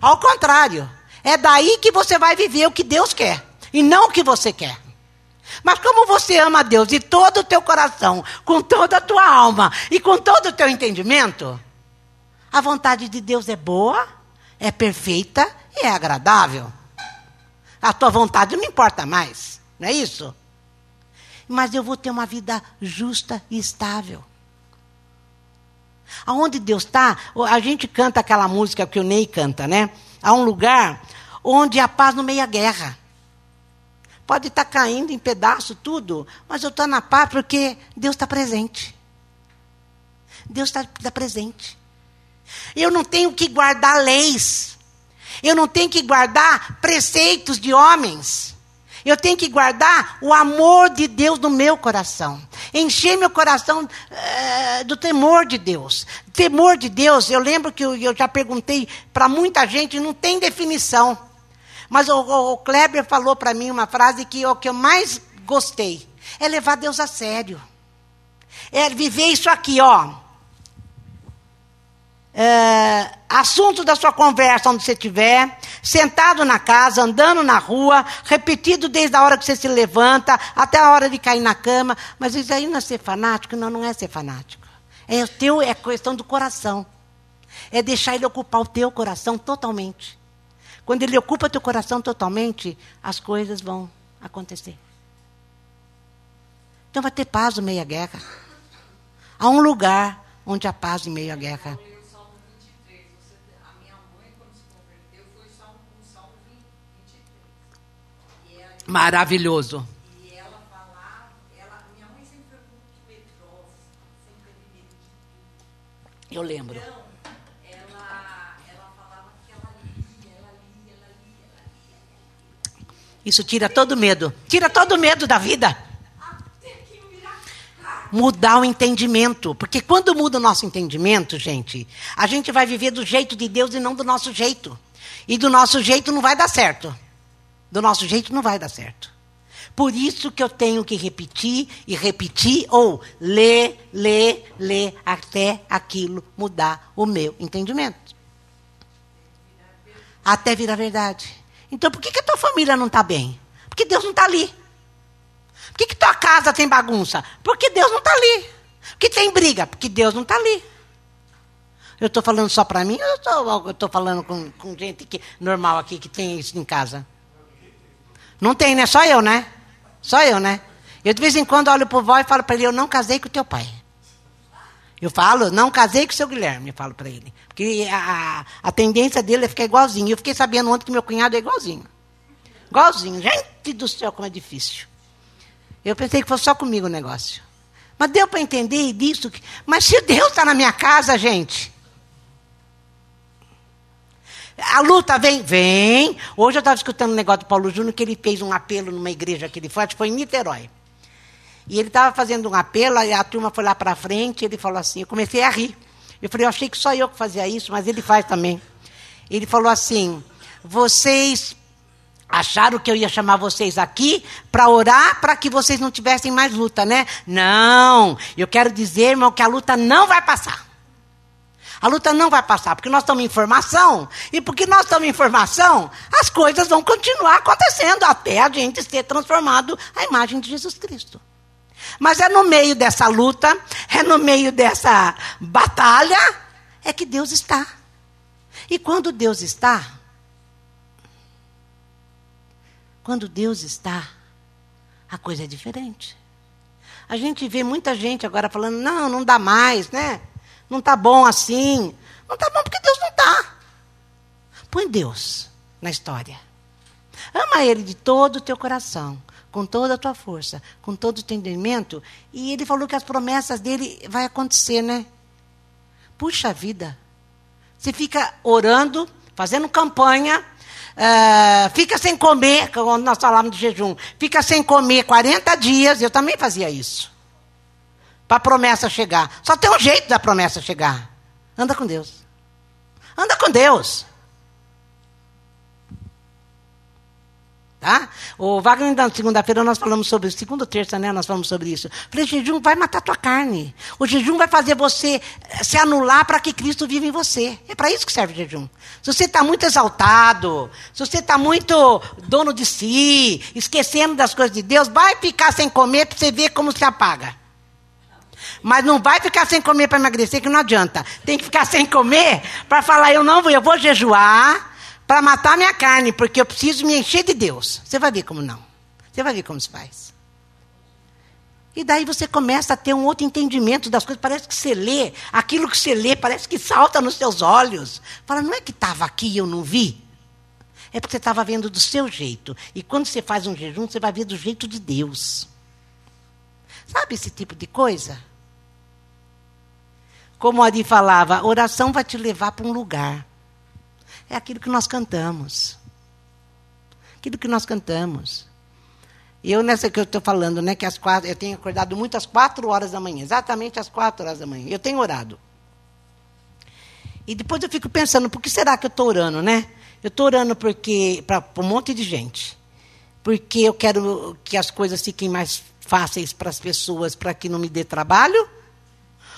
Ao contrário, é daí que você vai viver o que Deus quer e não o que você quer. Mas como você ama a Deus de todo o teu coração, com toda a tua alma e com todo o teu entendimento, a vontade de Deus é boa, é perfeita e é agradável. A tua vontade não importa mais, não é isso? Mas eu vou ter uma vida justa e estável. Aonde Deus está, a gente canta aquela música que o Ney canta, né? Há um lugar onde há paz no meio da guerra. Pode estar tá caindo em pedaço tudo, mas eu estou na paz porque Deus está presente. Deus está tá presente. Eu não tenho que guardar leis. Eu não tenho que guardar preceitos de homens. Eu tenho que guardar o amor de Deus no meu coração. Encher meu coração é, do temor de Deus. Temor de Deus, eu lembro que eu, já perguntei para muita gente, não tem definição. Mas o, o, o Kleber falou para mim uma frase que o que eu mais gostei. É levar Deus a sério. É viver isso aqui, ó é, assunto da sua conversa onde você estiver, sentado na casa, andando na rua, repetido desde a hora que você se levanta até a hora de cair na cama. Mas isso aí não é ser fanático? Não, não é ser fanático. É o teu, é questão do coração. É deixar ele ocupar o teu coração totalmente. Quando ele ocupa teu coração totalmente, as coisas vão acontecer. Então vai ter paz no meio da guerra. Há um lugar onde há paz em meio à guerra. Maravilhoso. E ela falava, ela, minha mãe sempre foi muito medrosa, sempre teve. Eu lembro. Então, ela, ela falava que ela lia, ela lia, ela lia, ela lia. Isso tira todo medo. Tira todo medo da vida. Mudar o entendimento. Porque quando muda o nosso entendimento, gente, a gente vai viver do jeito de Deus e não do nosso jeito. E do nosso jeito não vai dar certo. Do nosso jeito não vai dar certo. Por isso que eu tenho que repetir e repetir, ou ler, ler, ler, até aquilo mudar o meu entendimento. Até virar verdade. Então, por que, que a tua família não está bem? Porque Deus não está ali. Por que, que tua casa tem bagunça? Porque Deus não está ali. Por que tem briga? Porque Deus não está ali. Eu estou falando só para mim ou eu estou falando com, com gente que, normal aqui que tem isso em casa? Não tem, né? Só eu, né? Só eu, né? Eu de vez em quando olho para o vó e falo para ele, eu não casei com o teu pai. Eu falo, não casei com o seu Guilherme, eu falo para ele. Porque a, a tendência dele é ficar igualzinho. Eu fiquei sabendo ontem que meu cunhado é igualzinho. Igualzinho. Gente do céu, como é difícil. Eu pensei que fosse só comigo o negócio. Mas deu para entender disso. Mas se Deus está na minha casa, gente, a luta vem? Vem. Hoje eu estava escutando um negócio do Paulo Júnior que ele fez um apelo numa igreja que ele foi, acho que foi em Niterói. E ele estava fazendo um apelo, e a turma foi lá para frente, e ele falou assim, eu comecei a rir. Eu falei, eu achei que só eu que fazia isso, mas ele faz também. Ele falou assim, vocês acharam que eu ia chamar vocês aqui para orar para que vocês não tivessem mais luta, né? Não, eu quero dizer, irmão, que a luta não vai passar. A luta não vai passar, porque nós estamos em formação. E porque nós estamos em formação, as coisas vão continuar acontecendo até a gente ser transformado à imagem de Jesus Cristo. Mas é no meio dessa luta, é no meio dessa batalha, é que Deus está. E quando Deus está, quando Deus está, a coisa é diferente. A gente vê muita gente agora falando, não, não dá mais, né? Não está bom assim. Não está bom porque Deus não está. Põe Deus na história. Ama Ele de todo o teu coração, com toda a tua força, com todo o entendimento. E Ele falou que as promessas dele vai acontecer, né? Puxa vida. Você fica orando, fazendo campanha, uh, fica sem comer, quando nós falamos de jejum, fica sem comer 40 dias, eu também fazia isso para a promessa chegar. Só tem um jeito da promessa chegar. Anda com Deus. Anda com Deus. Tá? O Wagner, na segunda-feira, nós falamos sobre isso. Segunda ou terça, né? Nós falamos sobre isso. Falei, jejum vai matar tua carne. O jejum vai fazer você eh, se anular para que Cristo viva em você. É para isso que serve o jejum. Se você está muito exaltado, se você está muito dono de si, esquecendo das coisas de Deus, vai ficar sem comer para você ver como se apaga. Mas não vai ficar sem comer para emagrecer, que não adianta. Tem que ficar sem comer para falar, eu não vou, eu vou jejuar para matar minha carne, porque eu preciso me encher de Deus. Você vai ver como não. Você vai ver como se faz. E daí você começa a ter um outro entendimento das coisas. Parece que você lê, aquilo que você lê parece que salta nos seus olhos. Fala, não é que estava aqui e eu não vi? É porque você estava vendo do seu jeito. E quando você faz um jejum, você vai ver do jeito de Deus. Sabe esse tipo de coisa? Como Adi falava, oração vai te levar para um lugar. É aquilo que nós cantamos. Aquilo que nós cantamos. Eu, nessa que eu estou falando, né, que às quatro, eu tenho acordado muito às quatro horas da manhã, exatamente às quatro horas da manhã. Eu tenho orado. E depois eu fico pensando, por que será que eu estou orando, né? Eu estou orando porque para um monte de gente. Porque eu quero que as coisas fiquem mais fáceis para as pessoas, para que não me dê trabalho?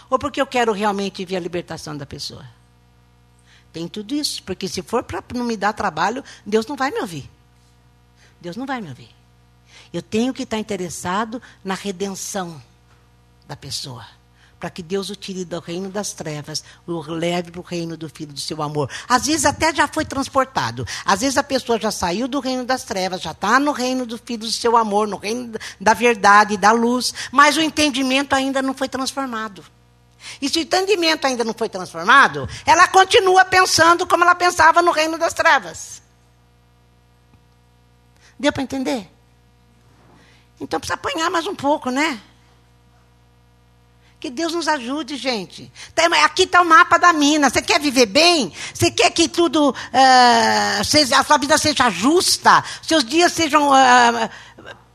Ou porque eu quero realmente ver a libertação da pessoa? Tem tudo isso, porque se for para não me dar trabalho, Deus não vai me ouvir. Deus não vai me ouvir. Eu tenho que estar interessado na redenção da pessoa. Para que Deus o tire do reino das trevas, o leve para o reino do Filho do seu amor. Às vezes até já foi transportado. Às vezes a pessoa já saiu do reino das trevas, já está no reino do Filho do seu amor, no reino da verdade, da luz. Mas o entendimento ainda não foi transformado. E se o entendimento ainda não foi transformado, ela continua pensando como ela pensava no reino das trevas. Deu para entender? Então precisa apanhar mais um pouco, né? Que Deus nos ajude, gente. Aqui está o mapa da mina. Você quer viver bem? Você quer que tudo, uh, seja, a sua vida seja justa? Seus dias sejam uh,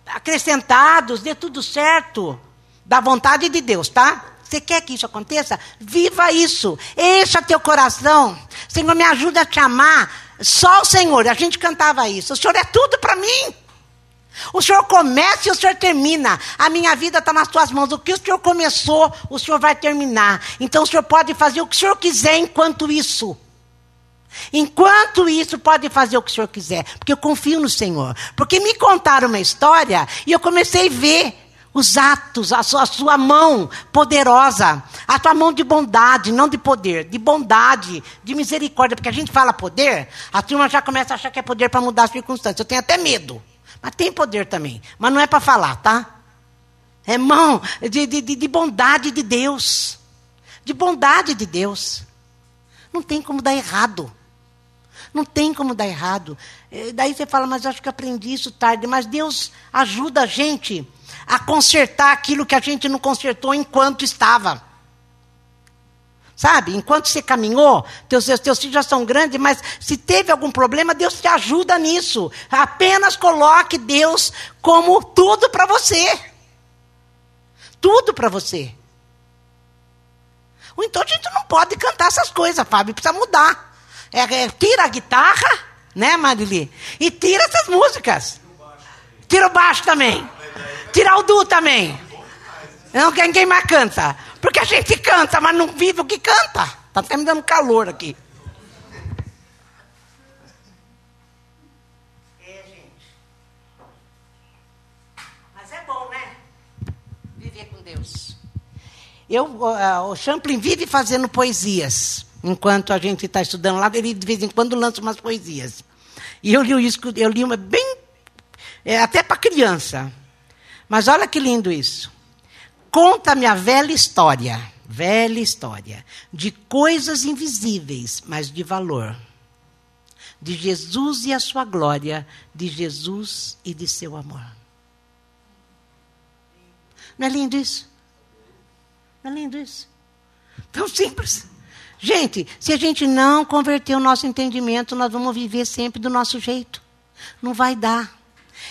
acrescentados, dê tudo certo? Da vontade de Deus, tá? Você quer que isso aconteça? Viva isso. Encha teu coração. Senhor, me ajuda a te amar. Só o Senhor. A gente cantava isso. O Senhor é tudo para mim. O Senhor começa e o Senhor termina. A minha vida está nas tuas mãos. O que o Senhor começou, o Senhor vai terminar. Então o Senhor pode fazer o que o Senhor quiser enquanto isso. Enquanto isso, pode fazer o que o Senhor quiser. Porque eu confio no Senhor. Porque me contaram uma história e eu comecei a ver os atos, a sua, a sua, mão poderosa, a tua mão de bondade, não de poder, de bondade, de misericórdia. Porque a gente fala poder, a turma já começa a achar que é poder para mudar as circunstâncias. Eu tenho até medo. Mas tem poder também. Mas não é para falar, tá? É mão de, de, de bondade de Deus. De bondade de Deus. Não tem como dar errado. Não tem como dar errado. Eh, daí você fala, mas acho que aprendi isso tarde. Mas Deus ajuda a gente a consertar aquilo que a gente não consertou enquanto estava. Sabe? Enquanto você caminhou, teus, teus filhos já são grandes, mas se teve algum problema, Deus te ajuda nisso. Apenas coloque Deus como tudo para você. Tudo para você. Ou então a gente não pode cantar essas coisas, Fábio, precisa mudar. É, é, tira a guitarra, né, Marili? E tira essas músicas. Tira o baixo também. Tira o Du também. Não, quem, quem mais canta? Porque a gente canta, mas não vive o que canta. Está até me dando calor aqui. É, gente. Mas é bom, né? Viver com Deus. Eu, uh, o Champlin vive fazendo poesias. Enquanto a gente está estudando lá, ele de vez em quando lança umas poesias. E eu li isso, eu li uma bem. É, até para criança. Mas olha que lindo isso. Conta-me a velha história, velha história, de coisas invisíveis, mas de valor. De Jesus e a sua glória, de Jesus e de seu amor. Não é lindo isso? Não é lindo isso? Tão simples. Gente, se a gente não converter o nosso entendimento, nós vamos viver sempre do nosso jeito. Não vai dar.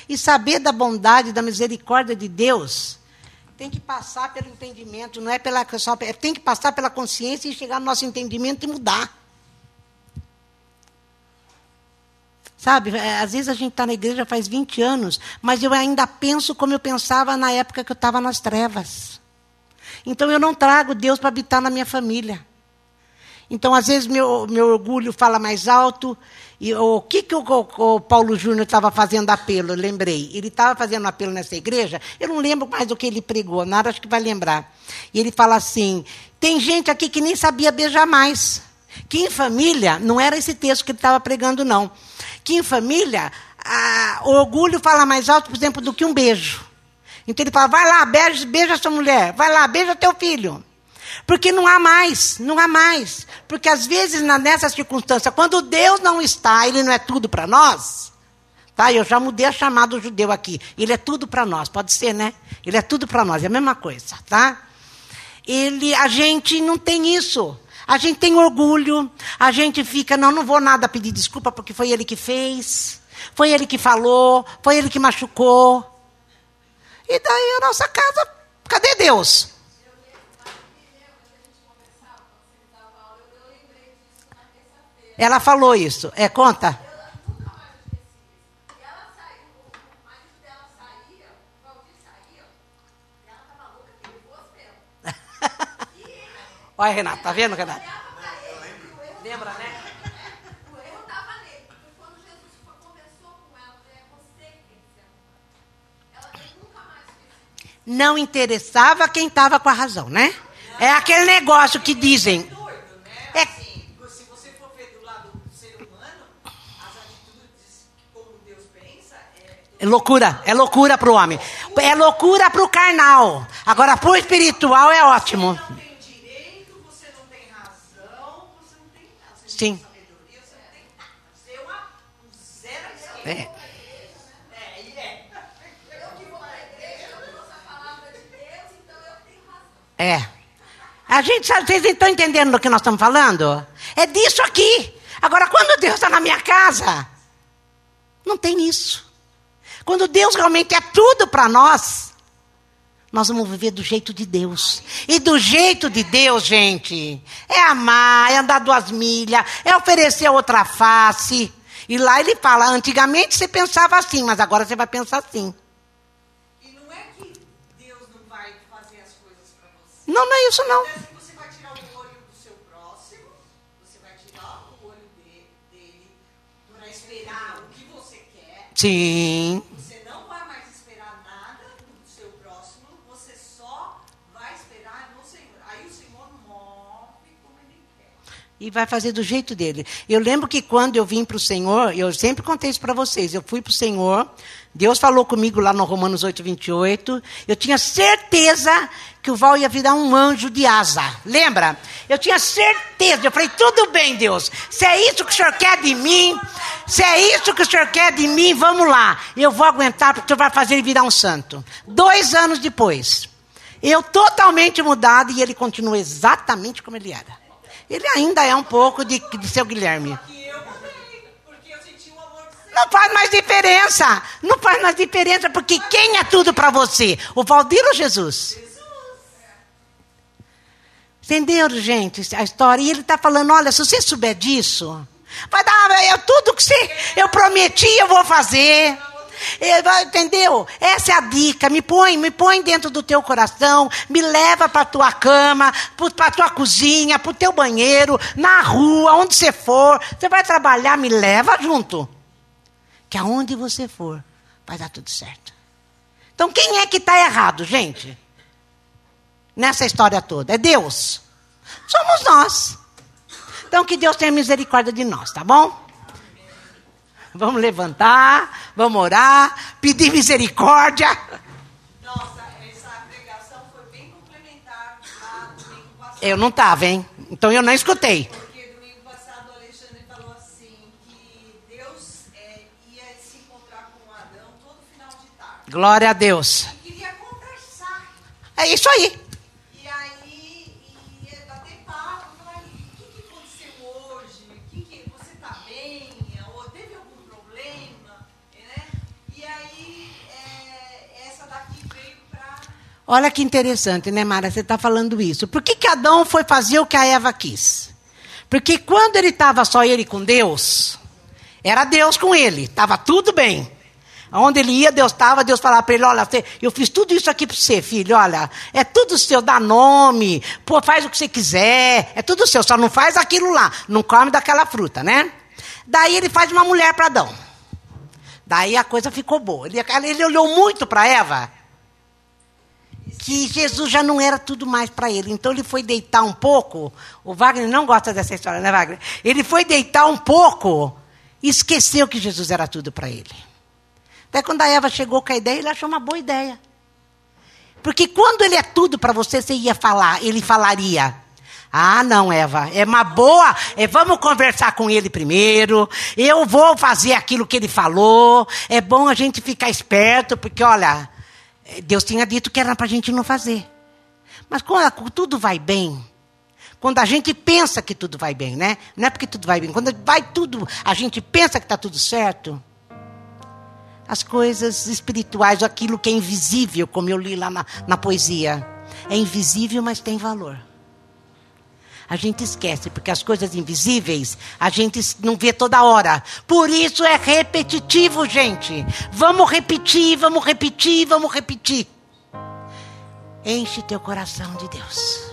E saber da bondade, da misericórdia de Deus, tem que passar pelo entendimento, não é pela só, é, tem que passar pela consciência e chegar no nosso entendimento e mudar. Sabe, é, às vezes a gente está na igreja faz 20 anos, mas eu ainda penso como eu pensava na época que eu estava nas trevas. Então eu não trago Deus para habitar na minha família. Então, às vezes, meu, meu orgulho fala mais alto e o que, que o, o, Paulo Júnior estava fazendo apelo? Eu lembrei. Ele estava fazendo apelo nessa igreja, eu não lembro mais o que ele pregou, nada acho que vai lembrar. E ele fala assim: tem gente aqui que nem sabia beijar mais. Que em família, não era esse texto que ele estava pregando, não. Que em família, a, o orgulho fala mais alto, por exemplo, do que um beijo. Então ele fala: vai lá, beija, beija sua mulher, vai lá, beija teu filho. Porque não há mais, não há mais. Porque às vezes, nessa circunstância, quando Deus não está, Ele não é tudo para nós. Tá? Eu já mudei a chamada do judeu aqui. Ele é tudo para nós, pode ser, né? Ele é tudo para nós, é a mesma coisa, tá? Ele, a gente não tem isso. A gente tem orgulho, a gente fica, não, não vou nada pedir desculpa porque foi ele que fez, foi ele que falou, foi ele que machucou. E daí a nossa casa, cadê Deus? Ela falou isso. É, conta. Olha, Renato, tá vendo, Renato? Lembra, né? O erro estava nele. Porque quando Jesus conversou com ela, é você que Ela nunca mais fez Não interessava quem estava com a razão, né? É aquele negócio que dizem. É, se você for ver do lado do ser humano, as atitudes como Deus pensa é loucura, é loucura para o homem. É loucura para o carnal. Agora, para o espiritual é ótimo. Sim. É. É. A gente, vocês estão entendendo do que nós estamos falando? É disso aqui. Agora, quando Deus está na minha casa, não tem isso. Quando Deus realmente é tudo para nós, nós vamos viver do jeito de Deus. E do jeito de Deus, gente, é amar, é andar duas milhas, é oferecer outra face. E lá ele fala: antigamente você pensava assim, mas agora você vai pensar assim. E não é que Deus não vai fazer as coisas para você. Não, não é isso não. Você vai tirar o olho do seu próximo, você vai tirar o olho dele para esperar o que você quer. Sim. E vai fazer do jeito dele. Eu lembro que quando eu vim para o Senhor, eu sempre contei isso para vocês, eu fui para o Senhor, Deus falou comigo lá no Romanos 8, 28, eu tinha certeza que o Val ia virar um anjo de asa, lembra? Eu tinha certeza, eu falei, tudo bem Deus, se é isso que o Senhor quer de mim, se é isso que o Senhor quer de mim, vamos lá, eu vou aguentar porque o Senhor vai fazer ele virar um santo. Dois anos depois, eu totalmente mudado e ele continua exatamente como ele era. Ele ainda é um pouco de, de seu Guilherme. Não faz mais diferença. Não faz mais diferença, porque quem é tudo para você? O Valdir ou Jesus? Entenderam, gente, a história? E ele está falando: olha, se você souber disso, vai dar eu, tudo que você, eu prometi, eu vou fazer. Entendeu? Essa é a dica. Me põe, me põe dentro do teu coração, me leva para tua cama, para tua cozinha, para o teu banheiro, na rua, onde você for. Você vai trabalhar, me leva junto. Que aonde você for, vai dar tudo certo. Então quem é que está errado, gente? Nessa história toda? É Deus. Somos nós. Então que Deus tenha misericórdia de nós, tá bom? Vamos levantar, vamos orar, pedir misericórdia. Nossa, essa pregação foi bem complementar lá domingo passado. Eu não estava, hein? Então eu não escutei. Porque domingo passado o Alexandre falou assim que Deus é, ia se encontrar com Adão todo final de tarde. Glória a Deus. E queria conversar. É isso aí. Olha que interessante, né, Mara? Você está falando isso. Por que, que Adão foi fazer o que a Eva quis? Porque quando ele estava só ele com Deus, era Deus com ele, estava tudo bem. Onde ele ia, Deus estava, Deus falava para ele: Olha, eu fiz tudo isso aqui para você, filho. Olha, é tudo seu, dá nome, pô, faz o que você quiser, é tudo seu, só não faz aquilo lá, não come daquela fruta, né? Daí ele faz uma mulher para Adão. Daí a coisa ficou boa. Ele, ele olhou muito para Eva que Jesus já não era tudo mais para ele. Então ele foi deitar um pouco. O Wagner não gosta dessa história, né, Wagner? Ele foi deitar um pouco e esqueceu que Jesus era tudo para ele. Até quando a Eva chegou com a ideia, ele achou uma boa ideia. Porque quando ele é tudo para você, você ia falar, ele falaria. Ah, não, Eva, é uma boa. É, vamos conversar com ele primeiro. Eu vou fazer aquilo que ele falou. É bom a gente ficar esperto, porque olha, Deus tinha dito que era para a gente não fazer. Mas quando tudo vai bem, quando a gente pensa que tudo vai bem, né? Não é porque tudo vai bem. Quando vai tudo, a gente pensa que está tudo certo. as coisas espirituais, aquilo que é invisível, como eu li lá na, na poesia. É invisível, mas tem valor. A gente esquece, porque as coisas invisíveis a gente não vê toda hora. Por isso é repetitivo, gente. Vamos repetir, vamos repetir, vamos repetir. Enche teu coração de Deus.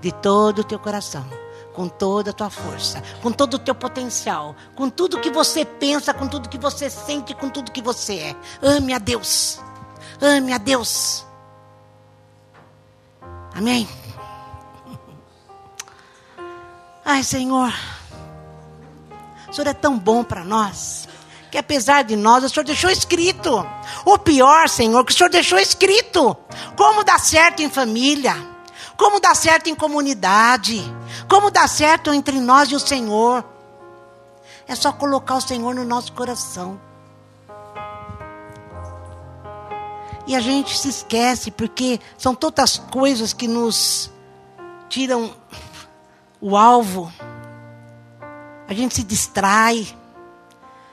De todo o teu coração com toda a tua força, com todo o teu potencial, com tudo que você pensa, com tudo que você sente, com tudo que você é. Ame a Deus. Ame a Deus. Amém. Ai, Senhor. O Senhor é tão bom para nós. Que apesar de nós, o Senhor deixou escrito. O pior, Senhor, que o Senhor deixou escrito. Como dar certo em família. Como dar certo em comunidade como dá certo entre nós e o Senhor? É só colocar o Senhor no nosso coração. E a gente se esquece, porque são tantas coisas que nos tiram o alvo. A gente se distrai.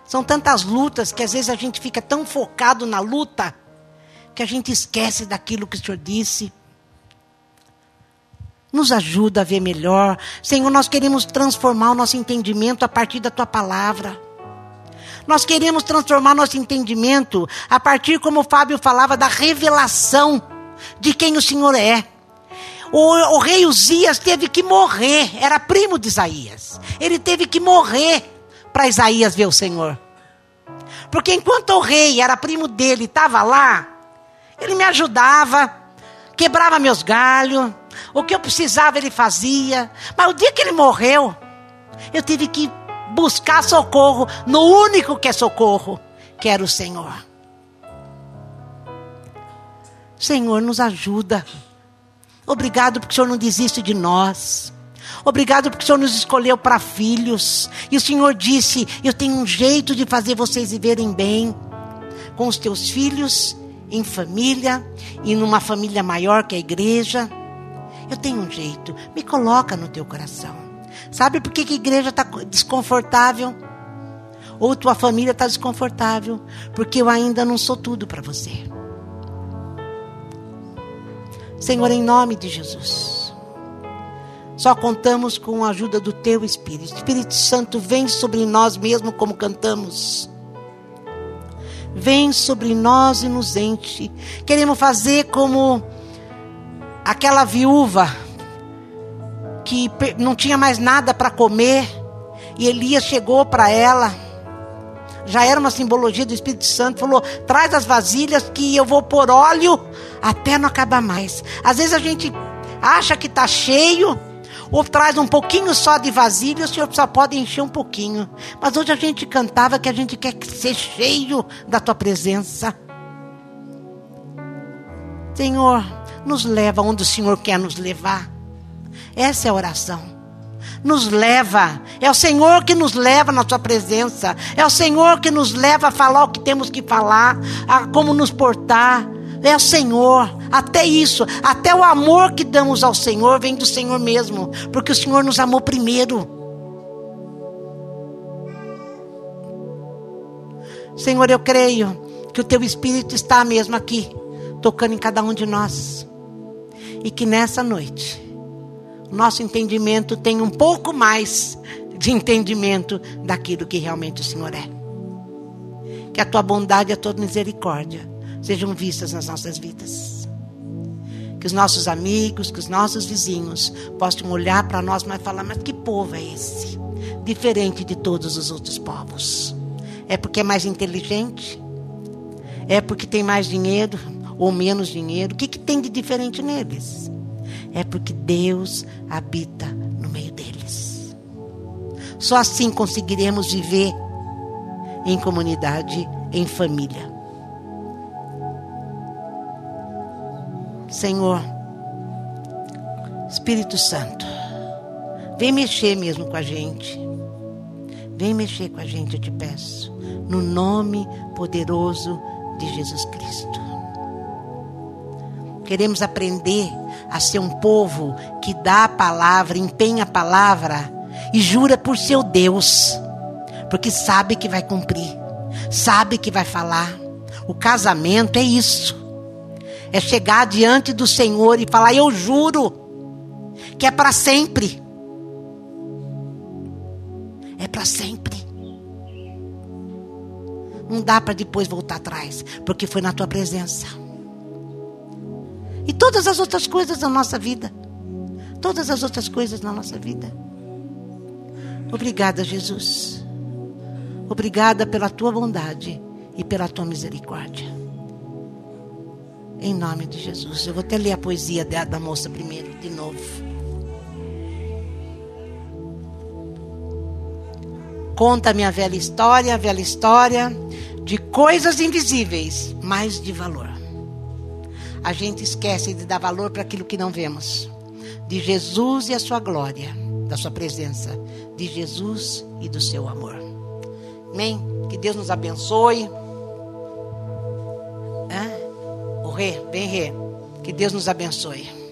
São tantas lutas que às vezes a gente fica tão focado na luta que a gente esquece daquilo que o Senhor disse. Nos ajuda a ver melhor. Senhor, nós queremos transformar o nosso entendimento a partir da tua palavra. Nós queremos transformar nosso entendimento a partir, como o Fábio falava, da revelação de quem o Senhor é. O, o, rei Uzias teve que morrer, era primo de Isaías. Ele teve que morrer para Isaías ver o Senhor. Porque enquanto o rei era primo dele, estava lá, ele me ajudava, quebrava meus galhos, o que eu precisava ele fazia. Mas o dia que ele morreu, eu tive que buscar socorro no único que é socorro, que era o Senhor. Senhor, nos ajuda. Obrigado porque o Senhor não desiste de nós. Obrigado porque o Senhor nos escolheu para filhos. E o Senhor disse: Eu tenho um jeito de fazer vocês viverem bem com os teus filhos, em família e numa família maior que a igreja. Eu tenho um jeito. Me coloca no teu coração. Sabe por que, que a igreja está desconfortável? Ou tua família está desconfortável? Porque eu ainda não sou tudo para você. Senhor, em nome de Jesus. Só contamos com a ajuda do teu Espírito. Espírito Santo, vem sobre nós mesmo como cantamos. Vem sobre nós e nos enche. Queremos fazer como aquela viúva que não tinha mais nada para comer, e Elias chegou para ela, já era uma simbologia do Espírito Santo, falou: traz as vasilhas que eu vou pôr óleo até não acabar mais. Às vezes a gente acha que está cheio, ou traz um pouquinho só de vasilha, o Senhor só pode encher um pouquinho. Mas hoje a gente cantava que a gente quer ser cheio da tua presença. Senhor, nos leva onde o Senhor quer nos levar. Essa é a oração. Nos leva, é o Senhor que nos leva na Sua presença, é o Senhor que nos leva a falar o que temos que falar, a como nos portar. É o Senhor, até isso, até o amor que damos ao Senhor vem do Senhor mesmo, porque o Senhor nos amou primeiro. Senhor, eu creio que o Teu Espírito está mesmo aqui, tocando em cada um de nós. E que nessa noite, nosso entendimento tenha um pouco mais de entendimento daquilo que realmente o Senhor é. Que a tua bondade e a tua misericórdia sejam vistas nas nossas vidas. Que os nossos amigos, que os nossos vizinhos possam olhar para nós e falar: mas que povo é esse? Diferente de todos os outros povos. É porque é mais inteligente? É porque tem mais dinheiro? ou menos dinheiro, o que, que tem de diferente neles? É porque Deus habita no meio deles. Só assim conseguiremos viver em comunidade, em família. Senhor, Espírito Santo, vem mexer mesmo com a gente. Vem mexer com a gente, eu te peço. No nome poderoso de Jesus Cristo. Queremos aprender a ser um povo que dá a palavra, empenha a palavra e jura por seu Deus, porque sabe que vai cumprir, sabe que vai falar. O casamento é isso. É chegar diante do Senhor e falar: Eu juro que é para sempre. É para sempre. Não dá para depois voltar atrás, porque foi na tua presença. E todas as outras coisas da nossa vida. Todas as outras coisas na nossa vida. Obrigada, Jesus. Obrigada pela tua bondade e pela tua misericórdia. Em nome de Jesus. Eu vou até ler a poesia da moça primeiro, de novo. Conta a minha velha história, a velha história de coisas invisíveis, mas de valor. A gente esquece de dar valor para aquilo que não vemos. De Jesus e a sua glória, da sua presença, de Jesus e do seu amor. Amém? Que Deus nos abençoe. Hã? O rei, bem rei. Que Deus nos abençoe.